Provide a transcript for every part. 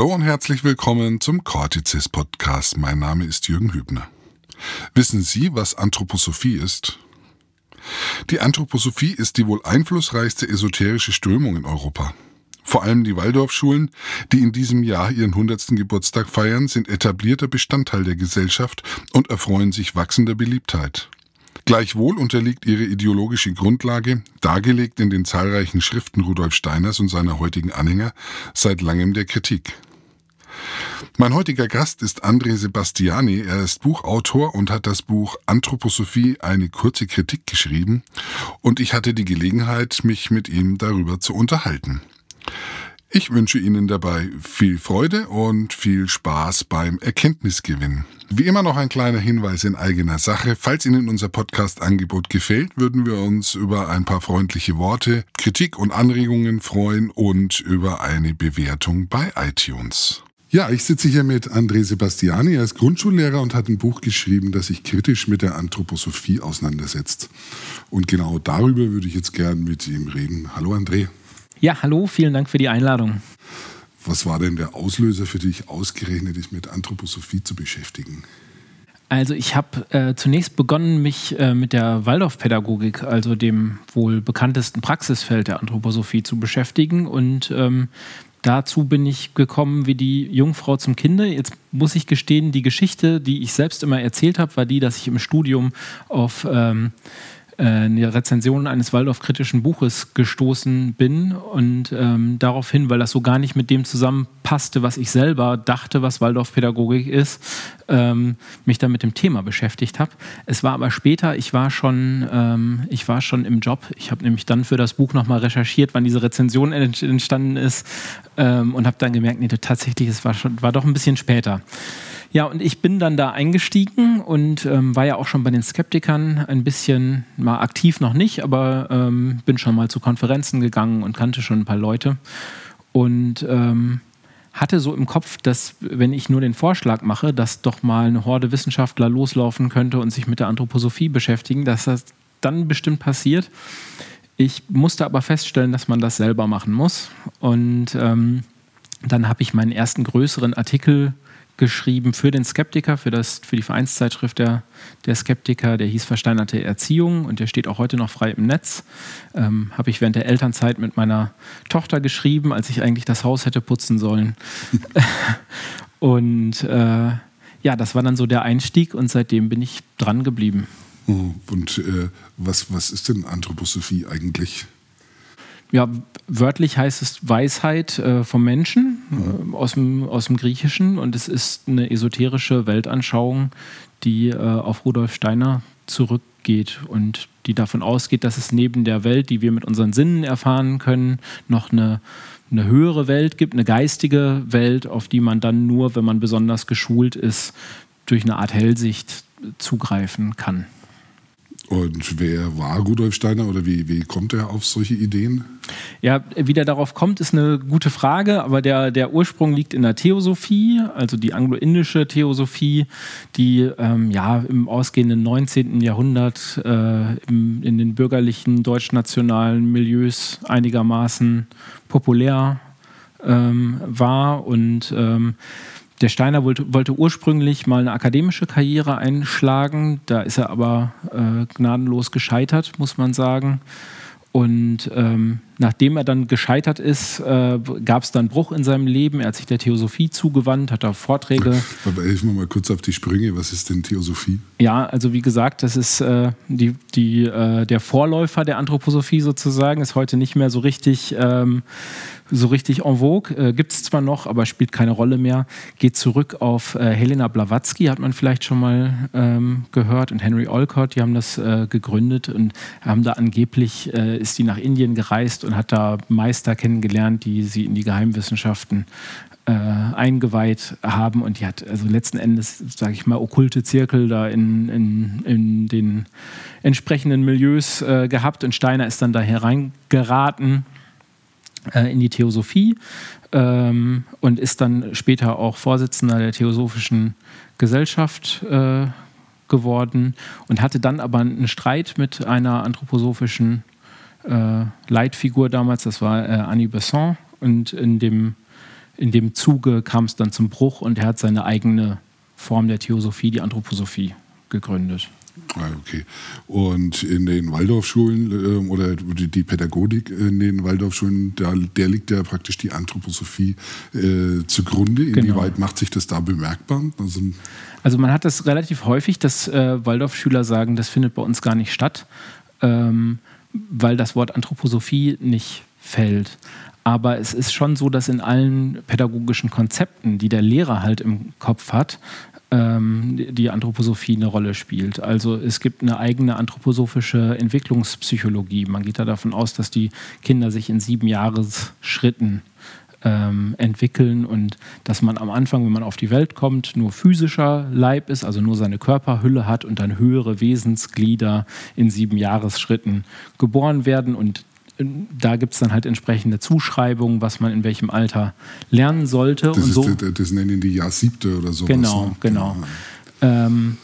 Hallo und herzlich willkommen zum Cortices Podcast. Mein Name ist Jürgen Hübner. Wissen Sie, was Anthroposophie ist? Die Anthroposophie ist die wohl einflussreichste esoterische Strömung in Europa. Vor allem die Waldorfschulen, die in diesem Jahr ihren 100. Geburtstag feiern, sind etablierter Bestandteil der Gesellschaft und erfreuen sich wachsender Beliebtheit. Gleichwohl unterliegt ihre ideologische Grundlage, dargelegt in den zahlreichen Schriften Rudolf Steiners und seiner heutigen Anhänger, seit langem der Kritik. Mein heutiger Gast ist André Sebastiani. Er ist Buchautor und hat das Buch Anthroposophie eine kurze Kritik geschrieben und ich hatte die Gelegenheit, mich mit ihm darüber zu unterhalten. Ich wünsche Ihnen dabei viel Freude und viel Spaß beim Erkenntnisgewinn. Wie immer noch ein kleiner Hinweis in eigener Sache. Falls Ihnen unser Podcast-Angebot gefällt, würden wir uns über ein paar freundliche Worte, Kritik und Anregungen freuen und über eine Bewertung bei iTunes. Ja, ich sitze hier mit André Sebastiani. Er ist Grundschullehrer und hat ein Buch geschrieben, das sich kritisch mit der Anthroposophie auseinandersetzt. Und genau darüber würde ich jetzt gern mit ihm reden. Hallo André. Ja, hallo, vielen Dank für die Einladung. Was war denn der Auslöser für dich, ausgerechnet dich mit Anthroposophie zu beschäftigen? Also ich habe äh, zunächst begonnen, mich äh, mit der Waldorfpädagogik, also dem wohl bekanntesten Praxisfeld der Anthroposophie, zu beschäftigen. Und ähm, dazu bin ich gekommen wie die Jungfrau zum Kinde. Jetzt muss ich gestehen, die Geschichte, die ich selbst immer erzählt habe, war die, dass ich im Studium auf... Ähm, äh, eine Rezension eines Waldorf-kritischen Buches gestoßen bin und ähm, daraufhin, weil das so gar nicht mit dem zusammenpasste, was ich selber dachte, was Waldorf-Pädagogik ist, ähm, mich dann mit dem Thema beschäftigt habe. Es war aber später, ich war schon, ähm, ich war schon im Job. Ich habe nämlich dann für das Buch nochmal recherchiert, wann diese Rezension entstanden ist ähm, und habe dann gemerkt, nee, tatsächlich, es war, schon, war doch ein bisschen später. Ja, und ich bin dann da eingestiegen und ähm, war ja auch schon bei den Skeptikern ein bisschen, mal aktiv noch nicht, aber ähm, bin schon mal zu Konferenzen gegangen und kannte schon ein paar Leute. Und ähm, hatte so im Kopf, dass wenn ich nur den Vorschlag mache, dass doch mal eine Horde Wissenschaftler loslaufen könnte und sich mit der Anthroposophie beschäftigen, dass das dann bestimmt passiert. Ich musste aber feststellen, dass man das selber machen muss. Und ähm, dann habe ich meinen ersten größeren Artikel geschrieben für den Skeptiker, für, das, für die Vereinszeitschrift der, der Skeptiker. Der hieß Versteinerte Erziehung und der steht auch heute noch frei im Netz. Ähm, Habe ich während der Elternzeit mit meiner Tochter geschrieben, als ich eigentlich das Haus hätte putzen sollen. und äh, ja, das war dann so der Einstieg und seitdem bin ich dran geblieben. Oh, und äh, was, was ist denn Anthroposophie eigentlich? Ja, wörtlich heißt es Weisheit äh, vom Menschen äh, aus, dem, aus dem Griechischen und es ist eine esoterische Weltanschauung, die äh, auf Rudolf Steiner zurückgeht und die davon ausgeht, dass es neben der Welt, die wir mit unseren Sinnen erfahren können, noch eine, eine höhere Welt gibt, eine geistige Welt, auf die man dann nur, wenn man besonders geschult ist, durch eine Art Hellsicht zugreifen kann. Und wer war Rudolf Steiner oder wie, wie kommt er auf solche Ideen? Ja, wie der darauf kommt, ist eine gute Frage, aber der, der Ursprung liegt in der Theosophie, also die anglo-indische Theosophie, die ähm, ja im ausgehenden 19. Jahrhundert äh, im, in den bürgerlichen deutschnationalen Milieus einigermaßen populär ähm, war und ähm, der Steiner wollte, wollte, ursprünglich mal eine akademische Karriere einschlagen, da ist er aber äh, gnadenlos gescheitert, muss man sagen. Und ähm, nachdem er dann gescheitert ist, äh, gab es dann Bruch in seinem Leben. Er hat sich der Theosophie zugewandt, hat da Vorträge. Aber helfen wir mal kurz auf die Sprünge. Was ist denn Theosophie? Ja, also wie gesagt, das ist äh, die, die, äh, der Vorläufer der Anthroposophie sozusagen, ist heute nicht mehr so richtig ähm, so richtig en vogue. Äh, Gibt es zwar noch, aber spielt keine Rolle mehr. Geht zurück auf äh, Helena Blavatsky, hat man vielleicht schon mal ähm, gehört, und Henry Olcott, die haben das äh, gegründet und haben da angeblich, äh, ist die nach Indien gereist und hat da Meister kennengelernt, die sie in die Geheimwissenschaften äh, eingeweiht haben und die hat also letzten Endes, sage ich mal, okkulte Zirkel da in, in, in den entsprechenden Milieus äh, gehabt und Steiner ist dann da hereingeraten in die Theosophie ähm, und ist dann später auch Vorsitzender der Theosophischen Gesellschaft äh, geworden und hatte dann aber einen Streit mit einer anthroposophischen äh, Leitfigur damals, das war äh, Annie Besson. Und in dem, in dem Zuge kam es dann zum Bruch und er hat seine eigene Form der Theosophie, die Anthroposophie, gegründet. Ah, okay. Und in den Waldorfschulen äh, oder die Pädagogik in den Waldorfschulen, da, der liegt ja praktisch die Anthroposophie äh, zugrunde. Genau. Inwieweit macht sich das da bemerkbar? Also, also man hat das relativ häufig, dass äh, Waldorfschüler sagen, das findet bei uns gar nicht statt, ähm, weil das Wort Anthroposophie nicht fällt. Aber es ist schon so, dass in allen pädagogischen Konzepten, die der Lehrer halt im Kopf hat, ähm, die Anthroposophie eine Rolle spielt. Also es gibt eine eigene anthroposophische Entwicklungspsychologie. Man geht da davon aus, dass die Kinder sich in sieben Jahresschritten ähm, entwickeln und dass man am Anfang, wenn man auf die Welt kommt, nur physischer Leib ist, also nur seine Körperhülle hat und dann höhere Wesensglieder in sieben Jahresschritten geboren werden und da gibt es dann halt entsprechende Zuschreibungen, was man in welchem Alter lernen sollte. Das, und so, das, das nennen die Jahr siebte oder so. Genau, ne? genau. Ja. Ähm,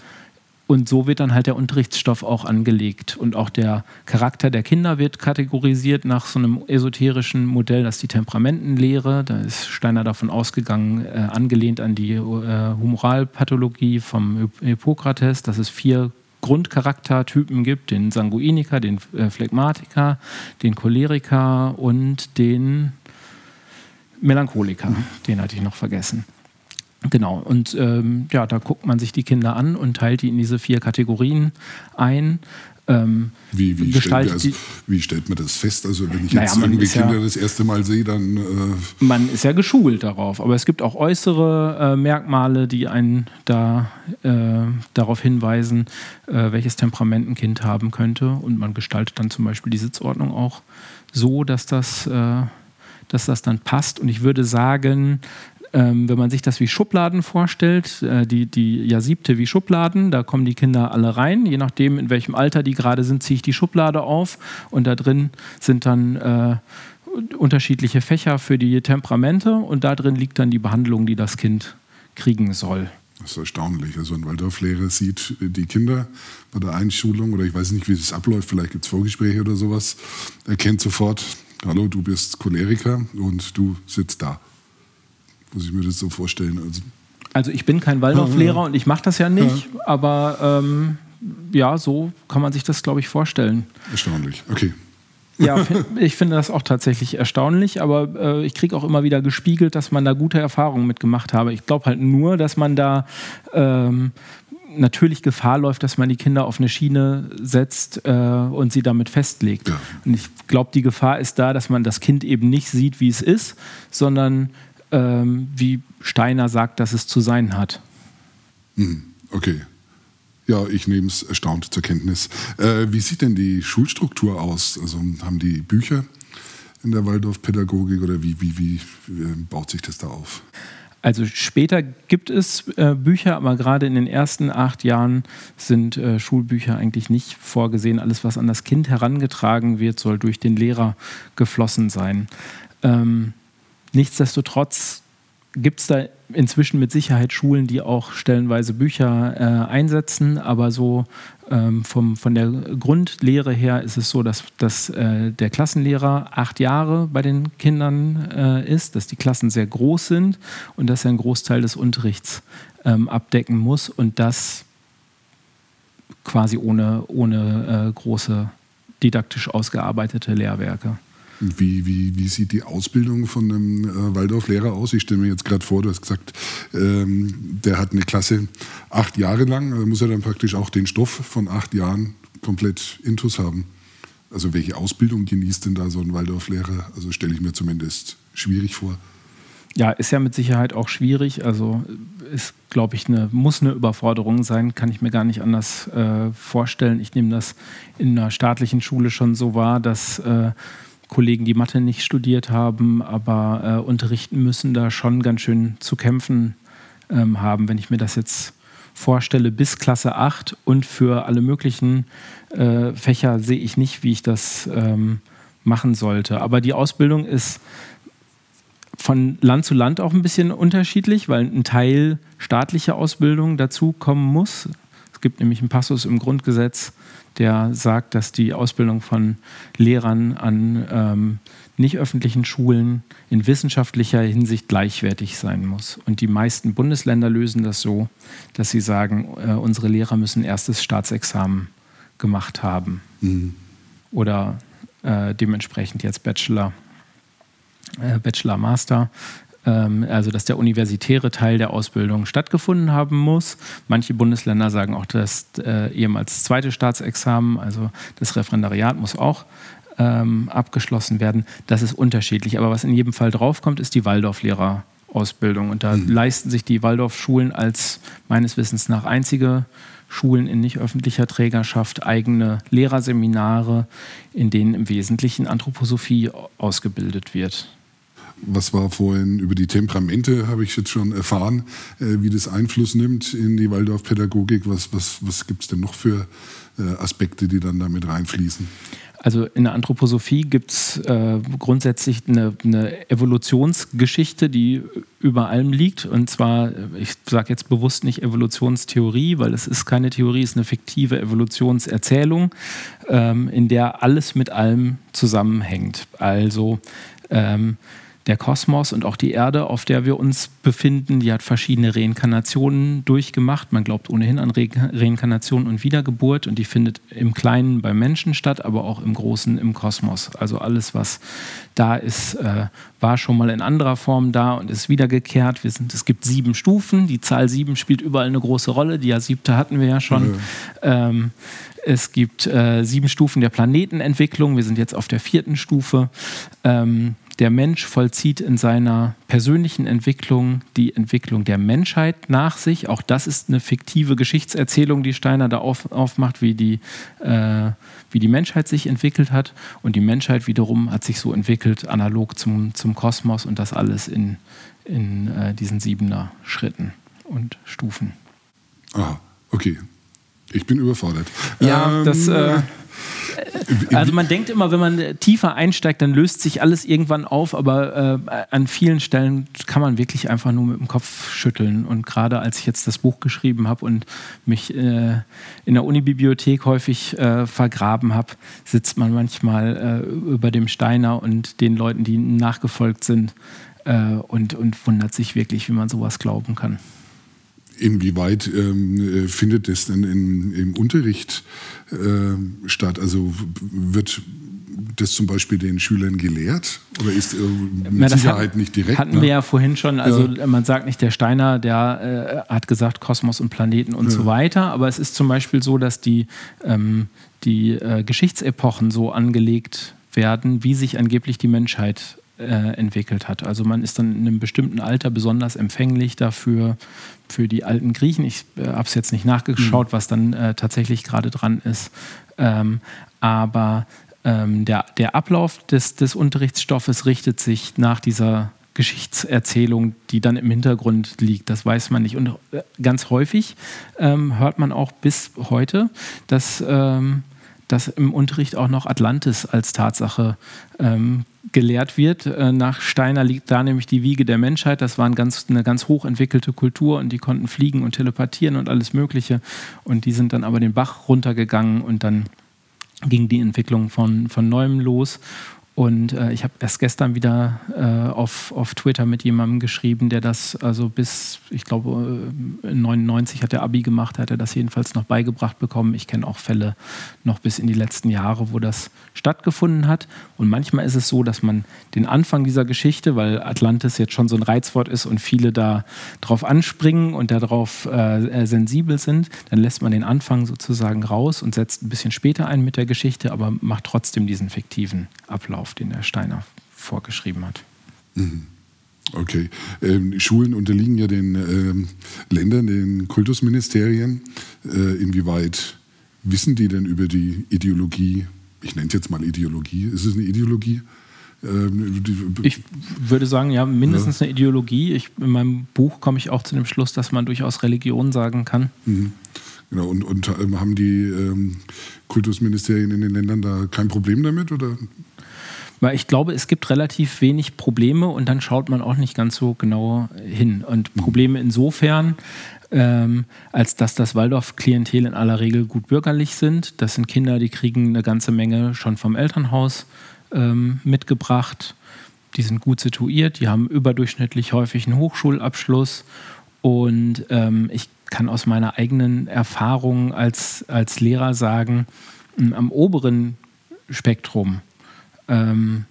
und so wird dann halt der Unterrichtsstoff auch angelegt. Und auch der Charakter der Kinder wird kategorisiert nach so einem esoterischen Modell, das ist die Temperamentenlehre. Da ist Steiner davon ausgegangen, äh, angelehnt an die äh, Humoralpathologie vom Hippokrates, dass es vier Grundcharaktertypen gibt, den Sanguiniker, den äh, Phlegmatiker, den Choleriker und den Melancholiker. Mhm. Den hatte ich noch vergessen. Genau, und ähm, ja, da guckt man sich die Kinder an und teilt die in diese vier Kategorien ein. Ähm, wie, wie, stellt also, wie, stellt man das fest? Also wenn ich naja, jetzt irgendwie Kinder ja, das erste Mal sehe, dann... Äh man ist ja geschult darauf, aber es gibt auch äußere äh, Merkmale, die einen da äh, darauf hinweisen, äh, welches Temperament ein Kind haben könnte. Und man gestaltet dann zum Beispiel die Sitzordnung auch so, dass das, äh, dass das dann passt. Und ich würde sagen, ähm, wenn man sich das wie Schubladen vorstellt, äh, die, die ja siebte wie Schubladen, da kommen die Kinder alle rein. Je nachdem, in welchem Alter die gerade sind, ziehe ich die Schublade auf und da drin sind dann äh, unterschiedliche Fächer für die Temperamente und da drin liegt dann die Behandlung, die das Kind kriegen soll. Das ist erstaunlich. Also ein Waldorflehrer sieht die Kinder bei der Einschulung oder ich weiß nicht, wie es abläuft, vielleicht gibt es Vorgespräche oder sowas, erkennt sofort, hallo, du bist Choleriker und du sitzt da muss ich mir das so vorstellen. Also, also ich bin kein Waldorflehrer und ich mache das ja nicht, ja. aber ähm, ja, so kann man sich das, glaube ich, vorstellen. Erstaunlich, okay. Ja, ich finde das auch tatsächlich erstaunlich, aber äh, ich kriege auch immer wieder gespiegelt, dass man da gute Erfahrungen mitgemacht habe. Ich glaube halt nur, dass man da ähm, natürlich Gefahr läuft, dass man die Kinder auf eine Schiene setzt äh, und sie damit festlegt. Ja. Und ich glaube, die Gefahr ist da, dass man das Kind eben nicht sieht, wie es ist, sondern ähm, wie Steiner sagt, dass es zu sein hat. Hm, okay. Ja, ich nehme es erstaunt zur Kenntnis. Äh, wie sieht denn die Schulstruktur aus? Also haben die Bücher in der Waldorfpädagogik oder wie, wie, wie, wie äh, baut sich das da auf? Also später gibt es äh, Bücher, aber gerade in den ersten acht Jahren sind äh, Schulbücher eigentlich nicht vorgesehen. Alles, was an das Kind herangetragen wird, soll durch den Lehrer geflossen sein. Ähm, Nichtsdestotrotz gibt es da inzwischen mit Sicherheit Schulen, die auch stellenweise Bücher äh, einsetzen, aber so ähm, vom, von der Grundlehre her ist es so, dass, dass äh, der Klassenlehrer acht Jahre bei den Kindern äh, ist, dass die Klassen sehr groß sind und dass er einen Großteil des Unterrichts ähm, abdecken muss und das quasi ohne, ohne äh, große didaktisch ausgearbeitete Lehrwerke. Wie, wie, wie sieht die Ausbildung von einem äh, Waldorflehrer aus? Ich stelle mir jetzt gerade vor, du hast gesagt, ähm, der hat eine Klasse acht Jahre lang, also muss er dann praktisch auch den Stoff von acht Jahren komplett intus haben. Also welche Ausbildung genießt denn da so ein Waldorflehrer? Also stelle ich mir zumindest schwierig vor. Ja, ist ja mit Sicherheit auch schwierig. Also ist, glaube ich, eine, muss eine Überforderung sein, kann ich mir gar nicht anders äh, vorstellen. Ich nehme das in einer staatlichen Schule schon so wahr, dass äh, Kollegen, die Mathe nicht studiert haben, aber äh, unterrichten müssen, da schon ganz schön zu kämpfen ähm, haben. Wenn ich mir das jetzt vorstelle, bis Klasse 8 und für alle möglichen äh, Fächer sehe ich nicht, wie ich das ähm, machen sollte. Aber die Ausbildung ist von Land zu Land auch ein bisschen unterschiedlich, weil ein Teil staatliche Ausbildung dazu kommen muss gibt nämlich einen Passus im Grundgesetz, der sagt, dass die Ausbildung von Lehrern an ähm, nicht öffentlichen Schulen in wissenschaftlicher Hinsicht gleichwertig sein muss. Und die meisten Bundesländer lösen das so, dass sie sagen, äh, unsere Lehrer müssen erstes Staatsexamen gemacht haben. Mhm. Oder äh, dementsprechend jetzt Bachelor, äh, Bachelor, Master also dass der universitäre Teil der Ausbildung stattgefunden haben muss. Manche Bundesländer sagen auch, dass äh, ehemals zweite Staatsexamen, also das Referendariat muss auch ähm, abgeschlossen werden. Das ist unterschiedlich. Aber was in jedem Fall draufkommt, ist die Waldorflehrerausbildung. Und da mhm. leisten sich die Waldorfschulen als meines Wissens nach einzige Schulen in nicht öffentlicher Trägerschaft eigene Lehrerseminare, in denen im Wesentlichen Anthroposophie ausgebildet wird. Was war vorhin über die Temperamente, habe ich jetzt schon erfahren, äh, wie das Einfluss nimmt in die Waldorfpädagogik. Was, was, was gibt es denn noch für äh, Aspekte, die dann damit reinfließen? Also in der Anthroposophie gibt es äh, grundsätzlich eine, eine, Evolutionsgeschichte, die über allem liegt. Und zwar, ich sage jetzt bewusst nicht Evolutionstheorie, weil es ist keine Theorie, es ist eine fiktive Evolutionserzählung, ähm, in der alles mit allem zusammenhängt. Also ähm, der Kosmos und auch die Erde, auf der wir uns befinden, die hat verschiedene Reinkarnationen durchgemacht. Man glaubt ohnehin an Re Reinkarnation und Wiedergeburt und die findet im Kleinen beim Menschen statt, aber auch im Großen im Kosmos. Also alles, was da ist, äh, war schon mal in anderer Form da und ist wiedergekehrt. Wir sind, es gibt sieben Stufen. Die Zahl sieben spielt überall eine große Rolle. Die siebte hatten wir ja schon. Ja. Ähm, es gibt äh, sieben Stufen der Planetenentwicklung. Wir sind jetzt auf der vierten Stufe. Ähm, der Mensch vollzieht in seiner persönlichen Entwicklung die Entwicklung der Menschheit nach sich. Auch das ist eine fiktive Geschichtserzählung, die Steiner da auf, aufmacht, wie die, äh, wie die Menschheit sich entwickelt hat. Und die Menschheit wiederum hat sich so entwickelt, analog zum, zum Kosmos und das alles in, in äh, diesen siebener Schritten und Stufen. Ah, okay. Ich bin überfordert. Ja, ähm, das. Äh, also man denkt immer, wenn man tiefer einsteigt, dann löst sich alles irgendwann auf, aber äh, an vielen Stellen kann man wirklich einfach nur mit dem Kopf schütteln. Und gerade als ich jetzt das Buch geschrieben habe und mich äh, in der Unibibliothek häufig äh, vergraben habe, sitzt man manchmal äh, über dem Steiner und den Leuten, die nachgefolgt sind äh, und, und wundert sich wirklich, wie man sowas glauben kann. Inwieweit ähm, äh, findet das denn in, im Unterricht äh, statt? Also wird das zum Beispiel den Schülern gelehrt oder ist äh, mit ja, Sicherheit hat, nicht direkt? Hatten ne? wir ja vorhin schon, also ja. man sagt nicht, der Steiner, der äh, hat gesagt Kosmos und Planeten und ja. so weiter, aber es ist zum Beispiel so, dass die, ähm, die äh, Geschichtsepochen so angelegt werden, wie sich angeblich die Menschheit äh, entwickelt hat. Also man ist dann in einem bestimmten Alter besonders empfänglich dafür, für die alten Griechen. Ich äh, habe es jetzt nicht nachgeschaut, mhm. was dann äh, tatsächlich gerade dran ist. Ähm, aber ähm, der, der Ablauf des, des Unterrichtsstoffes richtet sich nach dieser Geschichtserzählung, die dann im Hintergrund liegt. Das weiß man nicht. Und äh, ganz häufig ähm, hört man auch bis heute, dass, ähm, dass im Unterricht auch noch Atlantis als Tatsache ähm, gelehrt wird. Äh, nach Steiner liegt da nämlich die Wiege der Menschheit. Das war ein ganz, eine ganz hochentwickelte Kultur und die konnten fliegen und telepathieren und alles Mögliche. Und die sind dann aber den Bach runtergegangen und dann ging die Entwicklung von, von neuem los. Und äh, ich habe erst gestern wieder äh, auf, auf Twitter mit jemandem geschrieben, der das also bis, ich glaube, äh, 99 hat er Abi gemacht, hat er das jedenfalls noch beigebracht bekommen. Ich kenne auch Fälle noch bis in die letzten Jahre, wo das stattgefunden hat. Und manchmal ist es so, dass man den Anfang dieser Geschichte, weil Atlantis jetzt schon so ein Reizwort ist und viele da drauf anspringen und darauf äh, sensibel sind, dann lässt man den Anfang sozusagen raus und setzt ein bisschen später ein mit der Geschichte, aber macht trotzdem diesen fiktiven Ablauf auf, den der Steiner vorgeschrieben hat. Mhm. Okay. Ähm, Schulen unterliegen ja den ähm, Ländern, den Kultusministerien. Äh, inwieweit wissen die denn über die Ideologie? Ich nenne es jetzt mal Ideologie. Ist es eine Ideologie? Ähm, ich würde sagen, ja, mindestens ja. eine Ideologie. Ich, in meinem Buch komme ich auch zu dem Schluss, dass man durchaus Religion sagen kann. Mhm. Genau, und, und haben die ähm, Kultusministerien in den Ländern da kein Problem damit? Oder? Weil ich glaube, es gibt relativ wenig Probleme und dann schaut man auch nicht ganz so genau hin. Und Probleme insofern, ähm, als dass das Waldorf-Klientel in aller Regel gut bürgerlich sind. Das sind Kinder, die kriegen eine ganze Menge schon vom Elternhaus ähm, mitgebracht. Die sind gut situiert, die haben überdurchschnittlich häufig einen Hochschulabschluss. Und ähm, ich kann aus meiner eigenen Erfahrung als, als Lehrer sagen, am oberen Spektrum ähm,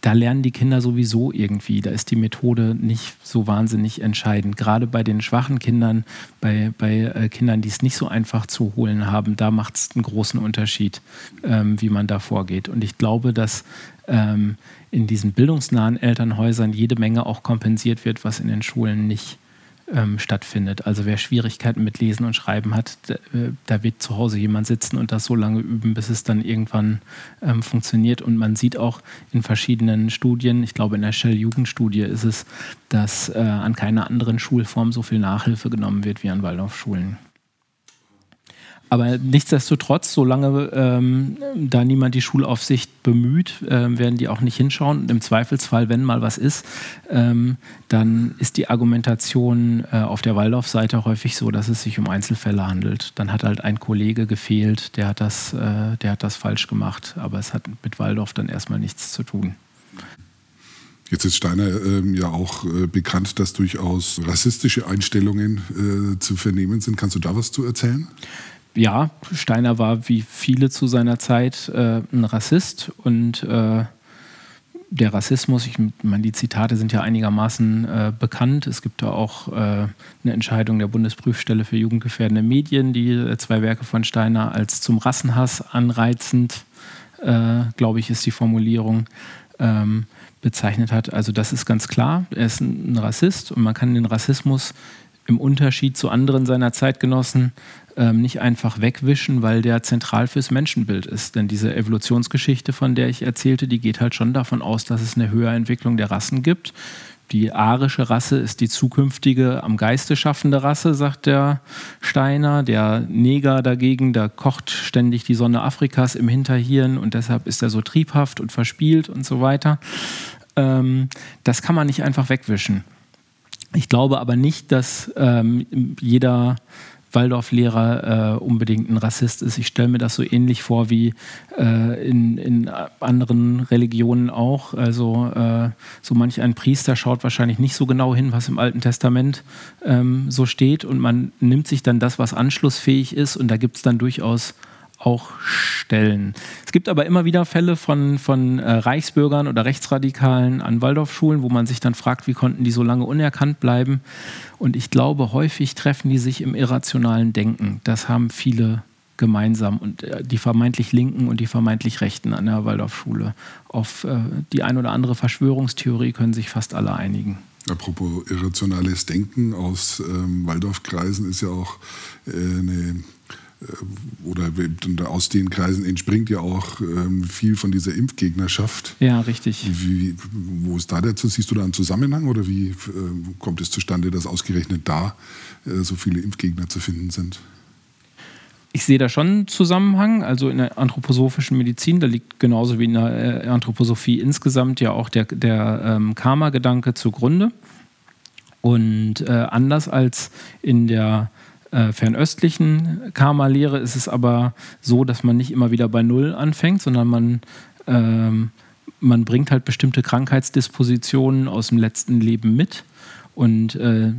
da lernen die Kinder sowieso irgendwie. Da ist die Methode nicht so wahnsinnig entscheidend. Gerade bei den schwachen Kindern, bei, bei äh, Kindern, die es nicht so einfach zu holen haben, da macht es einen großen Unterschied, ähm, wie man da vorgeht. Und ich glaube, dass ähm, in diesen bildungsnahen Elternhäusern jede Menge auch kompensiert wird, was in den Schulen nicht ähm, stattfindet. Also wer Schwierigkeiten mit Lesen und Schreiben hat, da, äh, da, wird zu Hause jemand sitzen und das so lange üben, bis es dann irgendwann ähm, funktioniert. Und man sieht auch in verschiedenen Studien, ich glaube in der Shell-Jugendstudie ist es, dass äh, an keiner anderen Schulform so viel Nachhilfe genommen wird wie an Waldorfschulen. Aber nichtsdestotrotz, solange ähm, da niemand die Schulaufsicht bemüht, äh, werden die auch nicht hinschauen. Und im Zweifelsfall, wenn mal was ist, ähm, dann ist die Argumentation äh, auf der Waldorf-Seite häufig so, dass es sich um Einzelfälle handelt. Dann hat halt ein Kollege gefehlt, der hat das, äh, der hat das falsch gemacht. Aber es hat mit Waldorf dann erstmal nichts zu tun. Jetzt ist Steiner ähm, ja auch äh, bekannt, dass durchaus rassistische Einstellungen äh, zu vernehmen sind. Kannst du da was zu erzählen? Ja, Steiner war wie viele zu seiner Zeit äh, ein Rassist und äh, der Rassismus, ich meine, die Zitate sind ja einigermaßen äh, bekannt. Es gibt da auch äh, eine Entscheidung der Bundesprüfstelle für jugendgefährdende Medien, die äh, zwei Werke von Steiner als zum Rassenhass anreizend, äh, glaube ich, ist die Formulierung, ähm, bezeichnet hat. Also das ist ganz klar, er ist ein Rassist und man kann den Rassismus im Unterschied zu anderen seiner Zeitgenossen ähm, nicht einfach wegwischen, weil der zentral fürs Menschenbild ist. Denn diese Evolutionsgeschichte, von der ich erzählte, die geht halt schon davon aus, dass es eine Höherentwicklung der Rassen gibt. Die arische Rasse ist die zukünftige am Geiste schaffende Rasse, sagt der Steiner. Der Neger dagegen, da kocht ständig die Sonne Afrikas im Hinterhirn und deshalb ist er so triebhaft und verspielt und so weiter. Ähm, das kann man nicht einfach wegwischen. Ich glaube aber nicht, dass ähm, jeder Waldorflehrer äh, unbedingt ein Rassist ist. Ich stelle mir das so ähnlich vor wie äh, in, in anderen Religionen auch. Also äh, so manch ein Priester schaut wahrscheinlich nicht so genau hin, was im Alten Testament ähm, so steht und man nimmt sich dann das, was anschlussfähig ist und da gibt es dann durchaus auch stellen. Es gibt aber immer wieder Fälle von, von äh, Reichsbürgern oder Rechtsradikalen an Waldorfschulen, wo man sich dann fragt, wie konnten die so lange unerkannt bleiben. Und ich glaube, häufig treffen die sich im irrationalen Denken. Das haben viele gemeinsam und äh, die vermeintlich Linken und die vermeintlich Rechten an der Waldorfschule. Auf äh, die ein oder andere Verschwörungstheorie können sich fast alle einigen. Apropos irrationales Denken aus ähm, Waldorfkreisen ist ja auch äh, eine oder aus den Kreisen entspringt ja auch ähm, viel von dieser Impfgegnerschaft. Ja, richtig. Wie, wo ist da dazu? Siehst du da einen Zusammenhang oder wie äh, kommt es zustande, dass ausgerechnet da äh, so viele Impfgegner zu finden sind? Ich sehe da schon einen Zusammenhang. Also in der anthroposophischen Medizin, da liegt genauso wie in der Anthroposophie insgesamt ja auch der, der ähm, Karma-Gedanke zugrunde. Und äh, anders als in der äh, fernöstlichen Karma-Lehre ist es aber so, dass man nicht immer wieder bei Null anfängt, sondern man, ähm, man bringt halt bestimmte Krankheitsdispositionen aus dem letzten Leben mit. Und äh,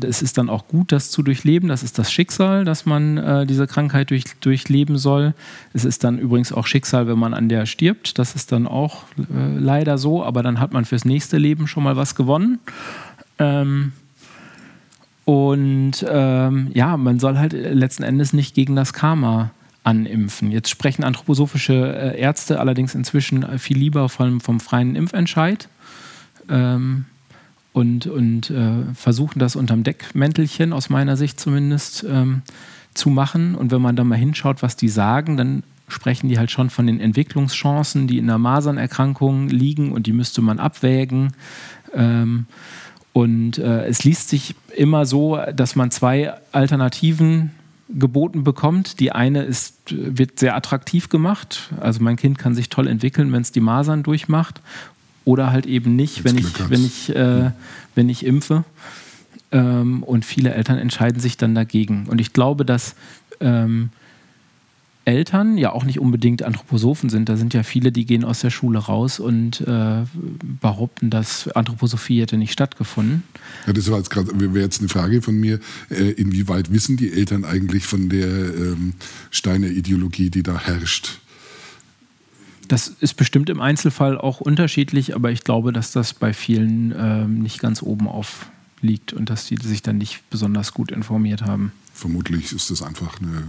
es ist dann auch gut, das zu durchleben. Das ist das Schicksal, dass man äh, diese Krankheit durch, durchleben soll. Es ist dann übrigens auch Schicksal, wenn man an der stirbt. Das ist dann auch äh, leider so. Aber dann hat man fürs nächste Leben schon mal was gewonnen. Ähm, und ähm, ja, man soll halt letzten Endes nicht gegen das Karma animpfen. Jetzt sprechen anthroposophische äh, Ärzte allerdings inzwischen viel lieber vom, vom freien Impfentscheid ähm, und, und äh, versuchen das unterm Deckmäntelchen, aus meiner Sicht zumindest, ähm, zu machen. Und wenn man da mal hinschaut, was die sagen, dann sprechen die halt schon von den Entwicklungschancen, die in der Masernerkrankung liegen und die müsste man abwägen. Ähm, und äh, es liest sich immer so, dass man zwei Alternativen geboten bekommt. Die eine ist, wird sehr attraktiv gemacht. Also mein Kind kann sich toll entwickeln, wenn es die Masern durchmacht. Oder halt eben nicht, wenn ich, wenn, ich, äh, wenn ich impfe. Ähm, und viele Eltern entscheiden sich dann dagegen. Und ich glaube, dass ähm, Eltern ja auch nicht unbedingt Anthroposophen sind. Da sind ja viele, die gehen aus der Schule raus und äh, behaupten, dass Anthroposophie hätte nicht stattgefunden. Ja, das war jetzt gerade, wäre jetzt eine Frage von mir, äh, inwieweit wissen die Eltern eigentlich von der ähm, Steiner-Ideologie, die da herrscht? Das ist bestimmt im Einzelfall auch unterschiedlich, aber ich glaube, dass das bei vielen ähm, nicht ganz oben auf liegt und dass die sich dann nicht besonders gut informiert haben. Vermutlich ist das einfach eine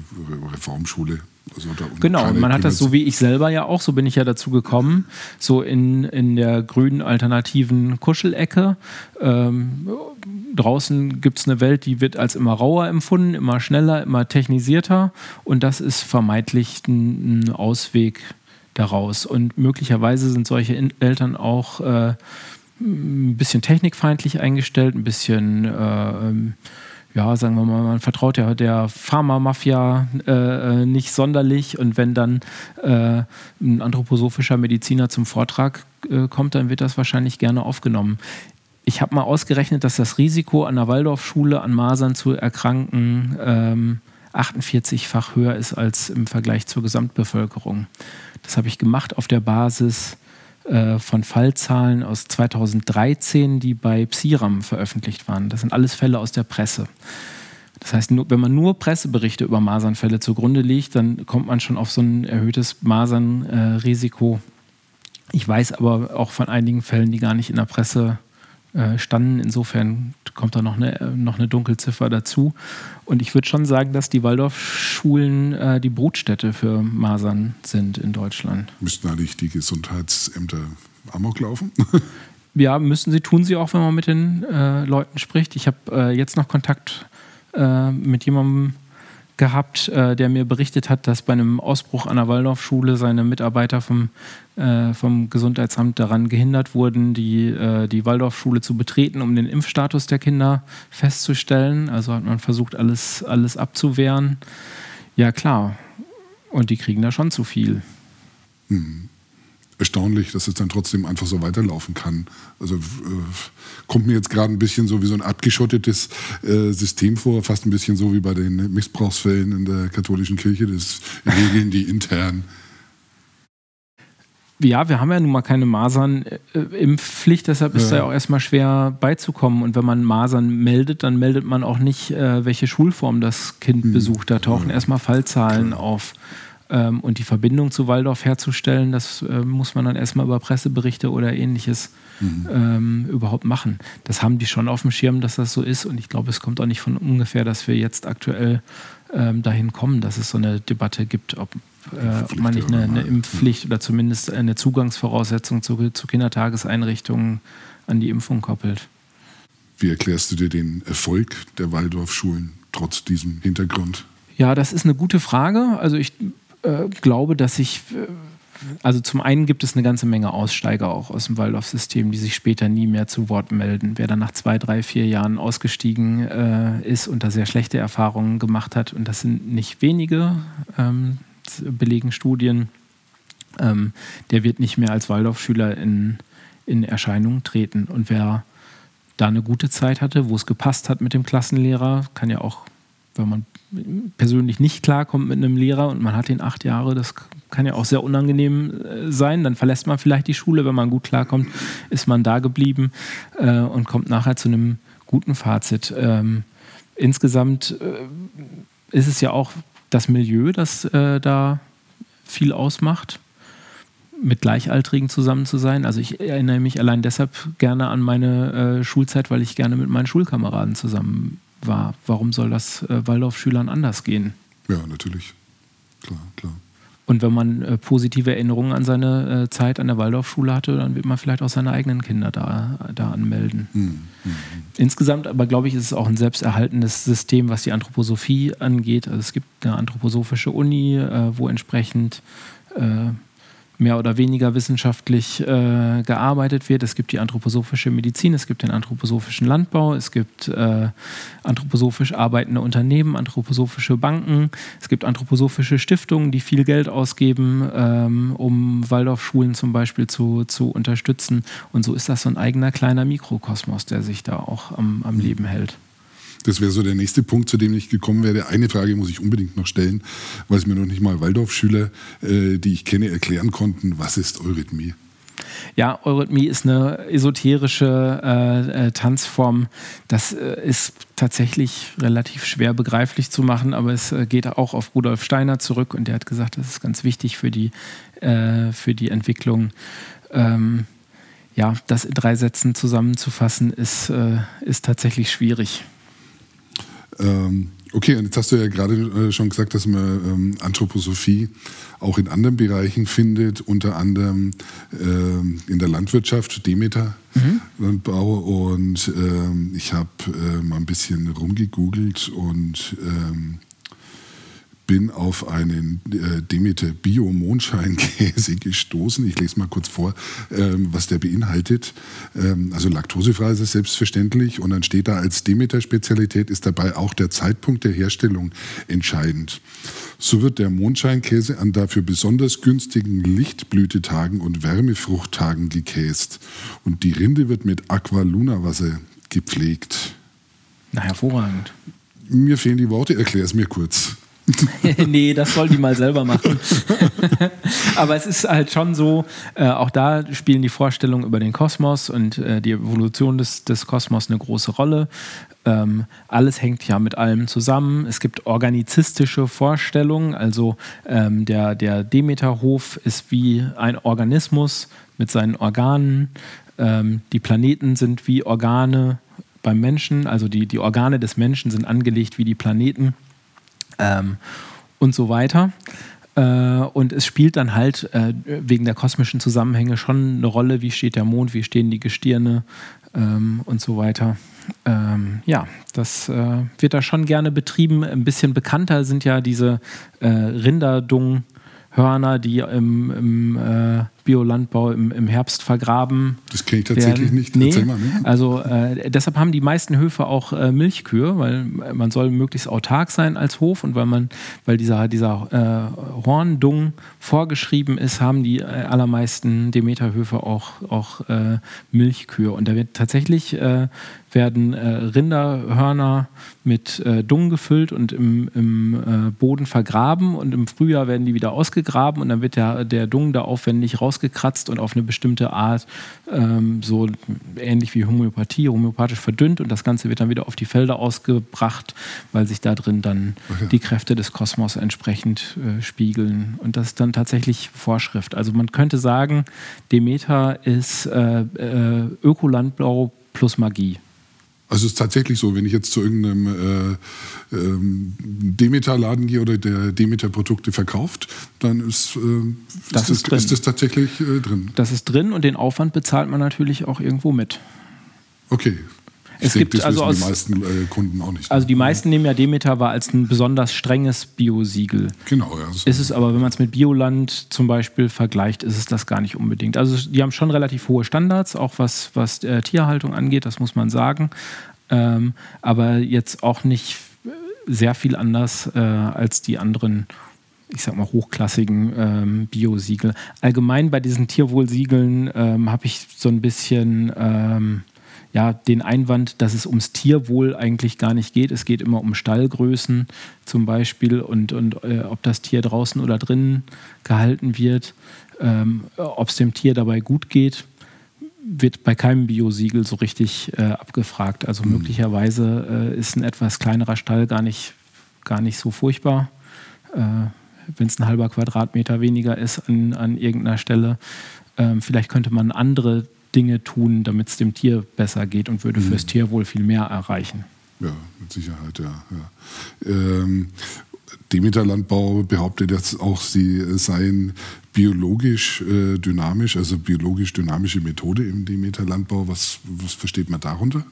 Reformschule. Also genau, man hat das so wie ich selber ja auch, so bin ich ja dazu gekommen, so in, in der grünen alternativen Kuschelecke. Ähm, draußen gibt es eine Welt, die wird als immer rauer empfunden, immer schneller, immer technisierter und das ist vermeintlich ein, ein Ausweg daraus. Und möglicherweise sind solche Eltern auch äh, ein bisschen technikfeindlich eingestellt, ein bisschen, äh, ja, sagen wir mal, man vertraut ja der Pharmamafia äh, äh, nicht sonderlich und wenn dann äh, ein anthroposophischer Mediziner zum Vortrag äh, kommt, dann wird das wahrscheinlich gerne aufgenommen. Ich habe mal ausgerechnet, dass das Risiko an der Waldorfschule an Masern zu erkranken ähm, 48-fach höher ist als im Vergleich zur Gesamtbevölkerung. Das habe ich gemacht auf der Basis äh, von Fallzahlen aus 2013, die bei Psiram veröffentlicht waren. Das sind alles Fälle aus der Presse. Das heißt, wenn man nur Presseberichte über Masernfälle zugrunde legt, dann kommt man schon auf so ein erhöhtes Masernrisiko. Ich weiß aber auch von einigen Fällen, die gar nicht in der Presse äh, standen. Insofern kommt da noch eine, äh, noch eine Dunkelziffer dazu. Und ich würde schon sagen, dass die Waldorfschulen äh, die Brutstätte für Masern sind in Deutschland. Müssten eigentlich die Gesundheitsämter Amok laufen? ja, müssen sie, tun sie auch, wenn man mit den äh, Leuten spricht. Ich habe äh, jetzt noch Kontakt mit jemandem gehabt, äh, der mir berichtet hat, dass bei einem Ausbruch an der Waldorfschule seine Mitarbeiter vom, äh, vom Gesundheitsamt daran gehindert wurden, die, äh, die Waldorfschule zu betreten, um den Impfstatus der Kinder festzustellen. Also hat man versucht, alles, alles abzuwehren. Ja, klar. Und die kriegen da schon zu viel. Hm erstaunlich, dass es dann trotzdem einfach so weiterlaufen kann. Also äh, kommt mir jetzt gerade ein bisschen so wie so ein abgeschottetes äh, System vor, fast ein bisschen so wie bei den Missbrauchsfällen in der katholischen Kirche. Das regeln die intern. Ja, wir haben ja nun mal keine Masern-Impfpflicht, äh, deshalb ist ja. da ja auch erstmal schwer beizukommen. Und wenn man Masern meldet, dann meldet man auch nicht, äh, welche Schulform das Kind hm. besucht. Da tauchen ja. erstmal Fallzahlen Klar. auf. Ähm, und die Verbindung zu Waldorf herzustellen, das äh, muss man dann erstmal über Presseberichte oder ähnliches mhm. ähm, überhaupt machen. Das haben die schon auf dem Schirm, dass das so ist. Und ich glaube, es kommt auch nicht von ungefähr, dass wir jetzt aktuell ähm, dahin kommen, dass es so eine Debatte gibt, ob, äh, ob man nicht eine, eine Impfpflicht oder zumindest eine Zugangsvoraussetzung zu, zu Kindertageseinrichtungen an die Impfung koppelt. Wie erklärst du dir den Erfolg der Waldorfschulen trotz diesem Hintergrund? Ja, das ist eine gute Frage. Also ich äh, glaube, dass ich, äh, also zum einen gibt es eine ganze Menge Aussteiger auch aus dem Waldorf-System, die sich später nie mehr zu Wort melden. Wer dann nach zwei, drei, vier Jahren ausgestiegen äh, ist und da sehr schlechte Erfahrungen gemacht hat, und das sind nicht wenige, ähm, belegen Studien, ähm, der wird nicht mehr als Waldorfschüler in, in Erscheinung treten. Und wer da eine gute Zeit hatte, wo es gepasst hat mit dem Klassenlehrer, kann ja auch, wenn man persönlich nicht klarkommt mit einem Lehrer und man hat den acht Jahre, das kann ja auch sehr unangenehm äh, sein. Dann verlässt man vielleicht die Schule, wenn man gut klarkommt, ist man da geblieben äh, und kommt nachher zu einem guten Fazit. Ähm, insgesamt äh, ist es ja auch das Milieu, das äh, da viel ausmacht mit Gleichaltrigen zusammen zu sein. Also ich erinnere mich allein deshalb gerne an meine äh, Schulzeit, weil ich gerne mit meinen Schulkameraden zusammen war. Warum soll das äh, Waldorfschülern anders gehen? Ja, natürlich. Klar, klar. Und wenn man äh, positive Erinnerungen an seine äh, Zeit an der Waldorfschule hatte, dann wird man vielleicht auch seine eigenen Kinder da, da anmelden. Hm, hm, hm. Insgesamt aber, glaube ich, ist es auch ein selbsterhaltendes System, was die Anthroposophie angeht. Also es gibt eine anthroposophische Uni, äh, wo entsprechend äh, mehr oder weniger wissenschaftlich äh, gearbeitet wird. Es gibt die anthroposophische Medizin, es gibt den anthroposophischen Landbau, es gibt äh, anthroposophisch arbeitende Unternehmen, anthroposophische Banken, es gibt anthroposophische Stiftungen, die viel Geld ausgeben, ähm, um Waldorfschulen zum Beispiel zu, zu unterstützen. Und so ist das so ein eigener kleiner Mikrokosmos, der sich da auch am, am Leben hält. Das wäre so der nächste Punkt, zu dem ich gekommen wäre. Eine Frage muss ich unbedingt noch stellen, weil es mir noch nicht mal Waldorfschüler, äh, die ich kenne, erklären konnten. Was ist Eurythmie? Ja, Eurythmie ist eine esoterische äh, äh, Tanzform. Das äh, ist tatsächlich relativ schwer begreiflich zu machen, aber es äh, geht auch auf Rudolf Steiner zurück und der hat gesagt, das ist ganz wichtig für die, äh, für die Entwicklung. Ähm, ja, das in drei Sätzen zusammenzufassen, ist, äh, ist tatsächlich schwierig. Ähm, okay, und jetzt hast du ja gerade äh, schon gesagt, dass man ähm, Anthroposophie auch in anderen Bereichen findet, unter anderem ähm, in der Landwirtschaft, Demeter. Mhm. Landbau und ähm, ich habe äh, mal ein bisschen rumgegoogelt und ähm, bin auf einen äh, Demeter Bio-Mondscheinkäse gestoßen. Ich lese mal kurz vor, ähm, was der beinhaltet. Ähm, also laktosefrei ist es selbstverständlich und dann steht da als Demeter-Spezialität ist dabei auch der Zeitpunkt der Herstellung entscheidend. So wird der Mondscheinkäse an dafür besonders günstigen Lichtblütetagen und Wärmefruchttagen gekäst und die Rinde wird mit Aqualuna-Wasser gepflegt. Na, hervorragend. Mir fehlen die Worte, erklär es mir kurz. nee, das soll die mal selber machen. Aber es ist halt schon so, äh, auch da spielen die Vorstellungen über den Kosmos und äh, die Evolution des, des Kosmos eine große Rolle. Ähm, alles hängt ja mit allem zusammen. Es gibt organizistische Vorstellungen, also ähm, der, der Demeterhof ist wie ein Organismus mit seinen Organen. Ähm, die Planeten sind wie Organe beim Menschen, also die, die Organe des Menschen sind angelegt wie die Planeten ähm, und so weiter. Äh, und es spielt dann halt äh, wegen der kosmischen Zusammenhänge schon eine Rolle, wie steht der Mond, wie stehen die Gestirne ähm, und so weiter. Ähm, ja, das äh, wird da schon gerne betrieben. Ein bisschen bekannter sind ja diese äh, Rinderdung. Hörner, die im, im Biolandbau im, im Herbst vergraben. Das kenne ich tatsächlich werden. nicht. Nee. Mal, ne? Also äh, deshalb haben die meisten Höfe auch äh, Milchkühe, weil man soll möglichst autark sein als Hof und weil man, weil dieser, dieser äh, Horndung vorgeschrieben ist, haben die äh, allermeisten Demeterhöfe auch, auch äh, Milchkühe. Und da wird tatsächlich äh, werden Rinderhörner mit Dung gefüllt und im, im Boden vergraben und im Frühjahr werden die wieder ausgegraben und dann wird der, der Dung da aufwendig raus rausgekratzt und auf eine bestimmte Art, ähm, so ähnlich wie Homöopathie, homöopathisch verdünnt und das Ganze wird dann wieder auf die Felder ausgebracht, weil sich da drin dann okay. die Kräfte des Kosmos entsprechend äh, spiegeln. Und das ist dann tatsächlich Vorschrift. Also man könnte sagen, Demeter ist äh, äh, Ökolandbau plus Magie. Also es ist tatsächlich so, wenn ich jetzt zu irgendeinem äh, ähm, Demeter-Laden gehe oder der Demeter-Produkte verkauft, dann ist, äh, das, ist, das, ist das tatsächlich äh, drin. Das ist drin und den Aufwand bezahlt man natürlich auch irgendwo mit. Okay, es gibt also aus, die meisten äh, Kunden auch nicht. Also die meisten nehmen ja Demeter war als ein besonders strenges Biosiegel. Genau, ja. Ist es aber, wenn man es mit Bioland zum Beispiel vergleicht, ist es das gar nicht unbedingt. Also die haben schon relativ hohe Standards, auch was, was äh, Tierhaltung angeht, das muss man sagen. Ähm, aber jetzt auch nicht sehr viel anders äh, als die anderen ich sag mal, hochklassigen ähm, Biosiegel. Allgemein bei diesen Tierwohlsiegeln ähm, habe ich so ein bisschen ähm, ja, den Einwand, dass es ums Tierwohl eigentlich gar nicht geht. Es geht immer um Stallgrößen zum Beispiel und, und äh, ob das Tier draußen oder drinnen gehalten wird, ähm, ob es dem Tier dabei gut geht, wird bei keinem Biosiegel so richtig äh, abgefragt. Also mhm. möglicherweise äh, ist ein etwas kleinerer Stall gar nicht, gar nicht so furchtbar. Äh, Wenn es ein halber Quadratmeter weniger ist an, an irgendeiner Stelle. Ähm, vielleicht könnte man andere Dinge tun, damit es dem Tier besser geht und würde mhm. fürs Tierwohl viel mehr erreichen. Ja, mit Sicherheit, ja. ja. Ähm, Demeter-Landbau behauptet jetzt auch, sie seien biologisch äh, dynamisch, also biologisch dynamische Methode im Demeter-Landbau. Was, was versteht man darunter?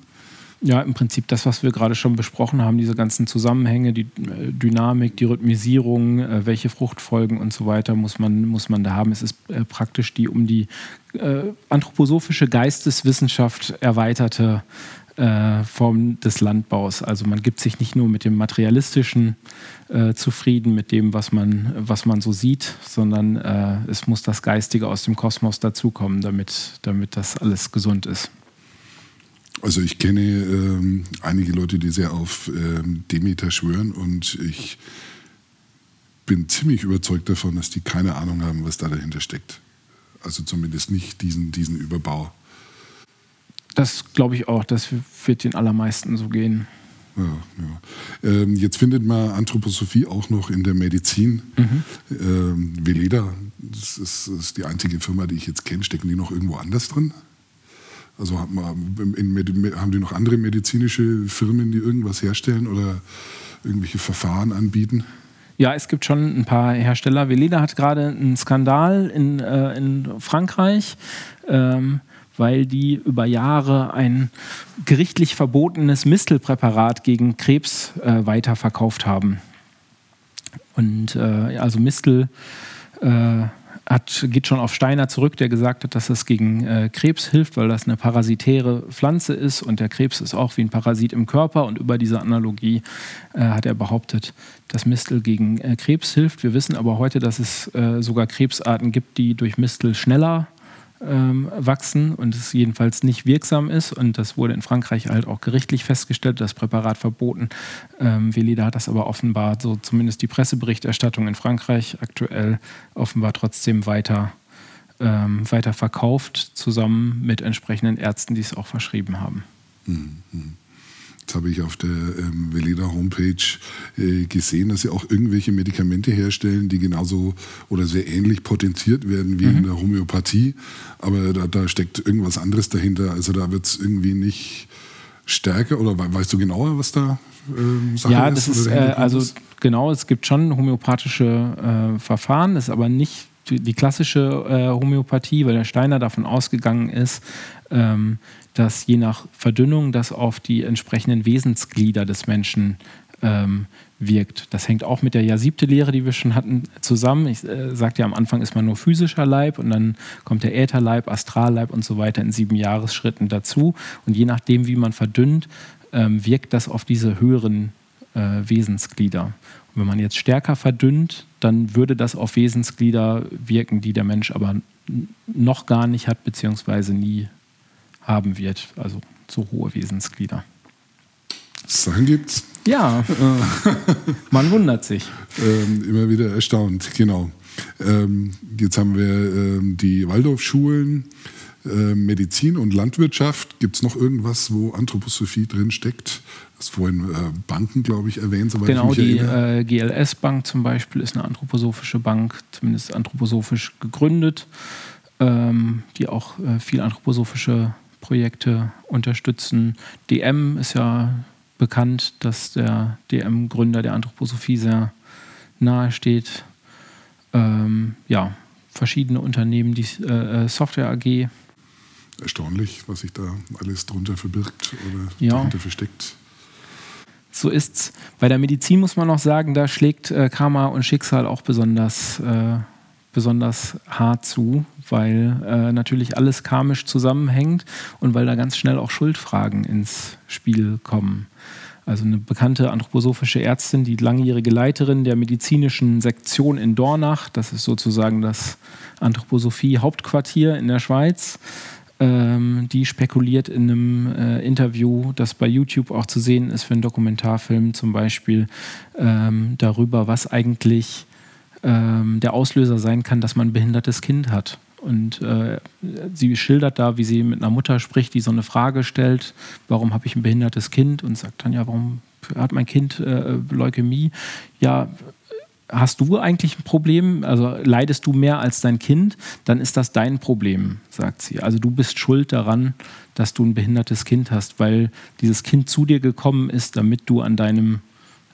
Ja, im Prinzip das, was wir gerade schon besprochen haben, diese ganzen Zusammenhänge, die äh, Dynamik, die Rhythmisierung, äh, welche Fruchtfolgen und so weiter muss man, muss man da haben. Es ist äh, praktisch die um die äh, anthroposophische Geisteswissenschaft erweiterte äh, Form des Landbaus. Also man gibt sich nicht nur mit dem Materialistischen äh, zufrieden, mit dem, was man, was man so sieht, sondern es muss das Geistige aus dem Kosmos dazukommen, damit, damit das alles gesund ist. Also ich kenne ähm, einige Leute, die sehr auf ähm, Demeter schwören und ich bin ziemlich überzeugt davon, dass die keine Ahnung haben, was da dahinter steckt. Also zumindest nicht diesen, diesen Überbau. Das glaube ich auch, das wird den allermeisten so gehen. Ja, ja. Ähm, jetzt findet man Anthroposophie auch noch in der Medizin. Mhm. Ähm, Veleda, das ist, das ist, die einzige Firma, die ich jetzt kenne. Stecken die noch irgendwo anders drin? Also haben die noch andere medizinische Firmen, die irgendwas herstellen oder irgendwelche Verfahren anbieten? Ja, es gibt schon ein paar Hersteller. Veleda hat gerade einen Skandal in, äh, in Frankreich, ähm, weil die über Jahre ein gerichtlich verbotenes Mistelpräparat gegen Krebs äh, weiterverkauft haben. Und äh, also Mistel äh, hat, geht schon auf Steiner zurück, der gesagt hat, dass es gegen äh, Krebs hilft, weil das eine parasitäre Pflanze ist und der Krebs ist auch wie ein Parasit im Körper. Und über diese Analogie äh, hat er behauptet, dass Mistel gegen äh, Krebs hilft. Wir wissen aber heute, dass es äh, sogar Krebsarten gibt, die durch Mistel schneller ähm, wachsen und es jedenfalls nicht wirksam ist. Und das wurde in Frankreich halt auch gerichtlich festgestellt, das Präparat verboten. Ähm, Veleda hat das aber offenbar, so zumindest die Presseberichterstattung in Frankreich aktuell, offenbar trotzdem weiter, ähm, weiter verkauft, zusammen mit entsprechenden Ärzten, die es auch verschrieben haben. Mhm. Jetzt habe ich auf der ähm, Veleda Homepage äh, gesehen, dass sie auch irgendwelche Medikamente herstellen, die genauso oder sehr ähnlich potenziert werden wie mhm. in der Homöopathie. Aber da, da, steckt irgendwas anderes dahinter. Also da wird es irgendwie nicht stärker oder weißt du genauer, was da ähm, Sache ja, das ist? Ja, äh, also genau, es gibt schon homöopathische äh, Verfahren, das ist aber nicht die, die klassische äh, Homöopathie, weil der Steiner davon ausgegangen ist, ähm, dass je nach Verdünnung das auf die entsprechenden Wesensglieder des Menschen ähm, wirkt. Das hängt auch mit der ja siebte Lehre, die wir schon hatten, zusammen. Ich äh, sagte ja, am Anfang ist man nur physischer Leib und dann kommt der Ätherleib, Astralleib und so weiter in sieben Jahresschritten dazu. Und je nachdem, wie man verdünnt, ähm, wirkt das auf diese höheren äh, Wesensglieder. Und wenn man jetzt stärker verdünnt, dann würde das auf Wesensglieder wirken, die der Mensch aber noch gar nicht hat, beziehungsweise nie haben wird. Also so hohe Wesensglieder. Sachen gibt's. Ja, man wundert sich. Ähm, immer wieder erstaunt, genau. Ähm, jetzt haben wir ähm, die Waldorfschulen, äh, Medizin und Landwirtschaft. Gibt es noch irgendwas, wo Anthroposophie drin steckt? Du hast vorhin äh, Banken, glaube ich, erwähnt. Genau, die äh, GLS-Bank zum Beispiel ist eine anthroposophische Bank, zumindest anthroposophisch gegründet, ähm, die auch äh, viel anthroposophische Projekte unterstützen. DM ist ja bekannt, dass der DM-Gründer der Anthroposophie sehr nahe steht. Ähm, ja, verschiedene Unternehmen, die äh, äh Software AG. Erstaunlich, was sich da alles drunter verbirgt oder ja. dahinter versteckt. So ist's. Bei der Medizin muss man noch sagen, da schlägt äh, Karma und Schicksal auch besonders äh, besonders hart zu, weil äh, natürlich alles karmisch zusammenhängt und weil da ganz schnell auch Schuldfragen ins Spiel kommen. Also eine bekannte anthroposophische Ärztin, die langjährige Leiterin der medizinischen Sektion in Dornach, das ist sozusagen das Anthroposophie-Hauptquartier in der Schweiz, ähm, die spekuliert in einem äh, Interview, das bei YouTube auch zu sehen ist für einen Dokumentarfilm zum Beispiel, ähm, darüber, was eigentlich ähm, der Auslöser sein kann, dass man ein behindertes Kind hat. Und äh, sie schildert da, wie sie mit einer Mutter spricht, die so eine Frage stellt, warum habe ich ein behindertes Kind? Und sagt dann, ja, warum hat mein Kind äh, Leukämie? Ja, hast du eigentlich ein Problem? Also leidest du mehr als dein Kind? Dann ist das dein Problem, sagt sie. Also du bist schuld daran, dass du ein behindertes Kind hast, weil dieses Kind zu dir gekommen ist, damit du an deinem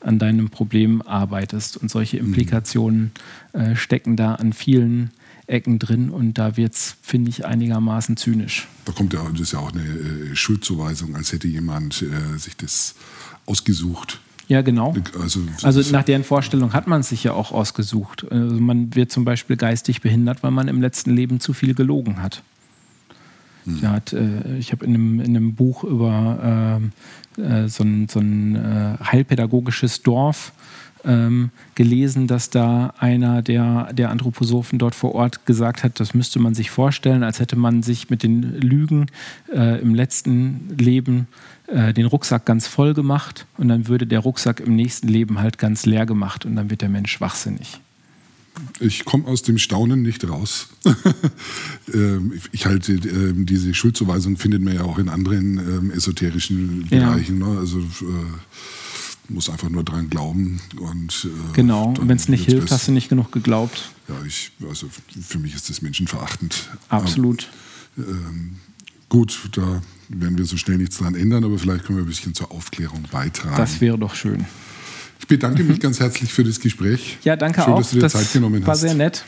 an deinem Problem arbeitest. Und solche. Implikationen äh, stecken da an vielen Ecken drin und da wird es, finde ich, einigermaßen zynisch. Da kommt ja, das ist ja auch eine äh, Schuldzuweisung, als hätte jemand äh, sich das ausgesucht. Ja, genau. Also, also nach deren Vorstellung hat man es sich ja auch ausgesucht. Also man wird zum Beispiel geistig behindert, weil man im letzten Leben zu viel gelogen hat. Hm. Hat, äh, ich habe in einem, in einem Buch über äh, äh, so ein, so ein äh, heilpädagogisches Dorf ähm, gelesen, dass da einer der, der Anthroposophen dort vor Ort gesagt hat, das müsste man sich vorstellen, als hätte man sich mit den Lügen äh, im letzten Leben äh, den Rucksack ganz voll gemacht und dann würde der Rucksack im nächsten Leben halt ganz leer gemacht und dann wird der Mensch schwachsinnig. Ich komme aus dem Staunen nicht raus. Ähm, ich halte ähm, diese Schuldzuweisung findet man ja auch in anderen ähm, esoterischen Bereichen. Ja. Ne? Also äh, muss einfach nur dran glauben und äh, genau. Und wenn es nicht hilft, hast du nicht genug geglaubt. Ja, ich also für mich ist das menschenverachtend. Absolut. Aber, ähm, gut, da werden wir so schnell nichts dran ändern, aber vielleicht können wir ein bisschen zur Aufklärung beitragen. Das wäre doch schön. Ich bedanke mich ganz herzlich für das Gespräch. Ja, danke Schön, auch. dass du dir das Zeit genommen hast. War sehr nett.